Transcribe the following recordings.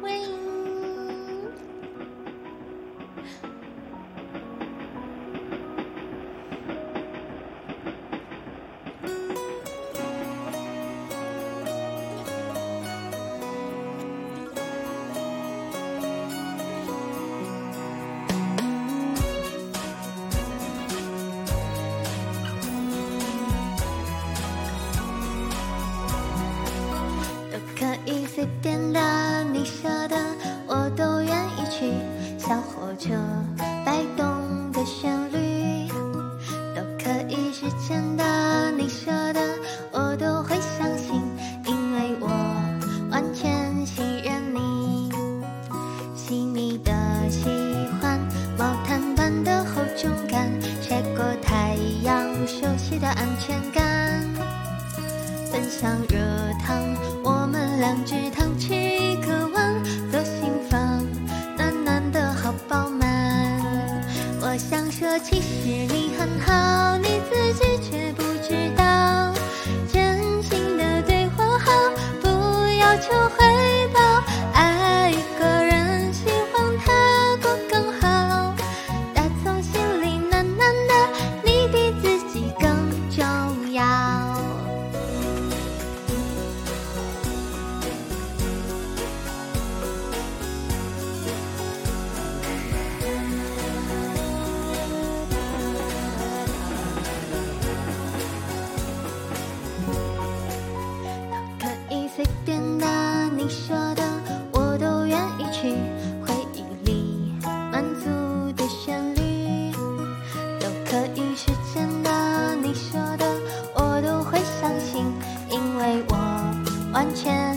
随以是真的。你说的，我都会相信，因为我完全信任你。细腻的喜欢，毛毯般的厚重感，晒过太阳，熟悉的安全感，分享热汤。其实你很好，你自己却不知道。随便的，你说的，我都愿意去。回忆里满足的旋律，都可以是真的。你说的，我都会相信，因为我完全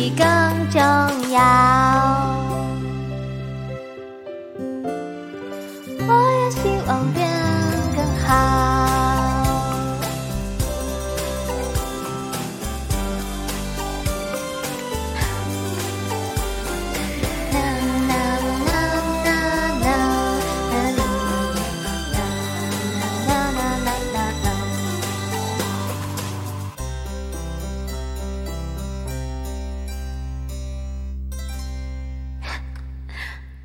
比更重要，我也希望变更好。